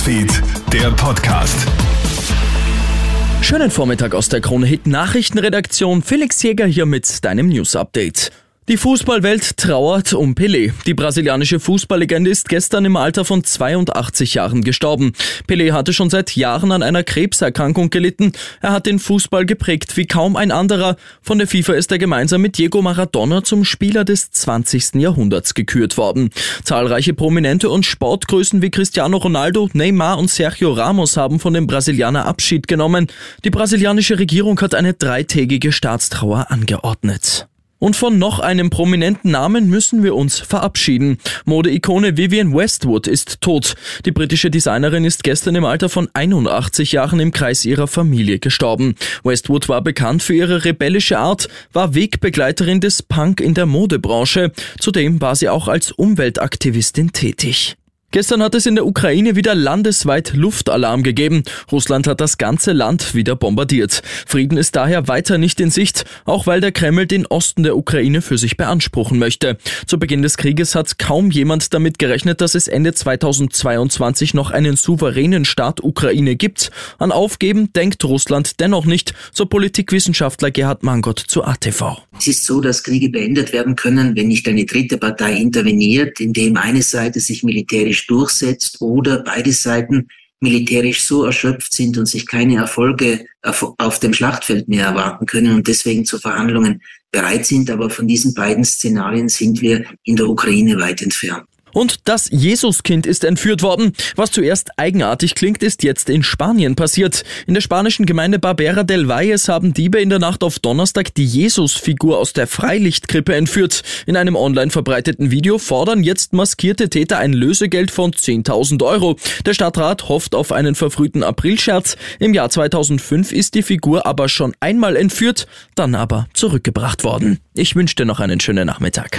Newsfeed, der Podcast. Schönen Vormittag aus der Krone Hit Nachrichtenredaktion. Felix Jäger hier mit deinem News Update. Die Fußballwelt trauert um Pelé. Die brasilianische Fußballlegende ist gestern im Alter von 82 Jahren gestorben. Pelé hatte schon seit Jahren an einer Krebserkrankung gelitten. Er hat den Fußball geprägt wie kaum ein anderer. Von der FIFA ist er gemeinsam mit Diego Maradona zum Spieler des 20. Jahrhunderts gekürt worden. Zahlreiche Prominente und Sportgrößen wie Cristiano Ronaldo, Neymar und Sergio Ramos haben von dem Brasilianer Abschied genommen. Die brasilianische Regierung hat eine dreitägige Staatstrauer angeordnet. Und von noch einem prominenten Namen müssen wir uns verabschieden. Modeikone Vivienne Westwood ist tot. Die britische Designerin ist gestern im Alter von 81 Jahren im Kreis ihrer Familie gestorben. Westwood war bekannt für ihre rebellische Art, war Wegbegleiterin des Punk in der Modebranche. Zudem war sie auch als Umweltaktivistin tätig. Gestern hat es in der Ukraine wieder landesweit Luftalarm gegeben. Russland hat das ganze Land wieder bombardiert. Frieden ist daher weiter nicht in Sicht, auch weil der Kreml den Osten der Ukraine für sich beanspruchen möchte. Zu Beginn des Krieges hat kaum jemand damit gerechnet, dass es Ende 2022 noch einen souveränen Staat Ukraine gibt. An Aufgeben denkt Russland dennoch nicht, so Politikwissenschaftler Gerhard Mangott zu ATV. Es ist so, dass Kriege beendet werden können, wenn nicht eine dritte Partei interveniert, indem eine Seite sich militärisch militärisch durchsetzt oder beide Seiten militärisch so erschöpft sind und sich keine Erfolge auf dem Schlachtfeld mehr erwarten können und deswegen zu Verhandlungen bereit sind. Aber von diesen beiden Szenarien sind wir in der Ukraine weit entfernt. Und das Jesuskind ist entführt worden. Was zuerst eigenartig klingt, ist jetzt in Spanien passiert. In der spanischen Gemeinde Barbera del Valles haben Diebe in der Nacht auf Donnerstag die Jesusfigur aus der Freilichtkrippe entführt. In einem online verbreiteten Video fordern jetzt maskierte Täter ein Lösegeld von 10.000 Euro. Der Stadtrat hofft auf einen verfrühten Aprilscherz. Im Jahr 2005 ist die Figur aber schon einmal entführt, dann aber zurückgebracht worden. Ich wünsche dir noch einen schönen Nachmittag.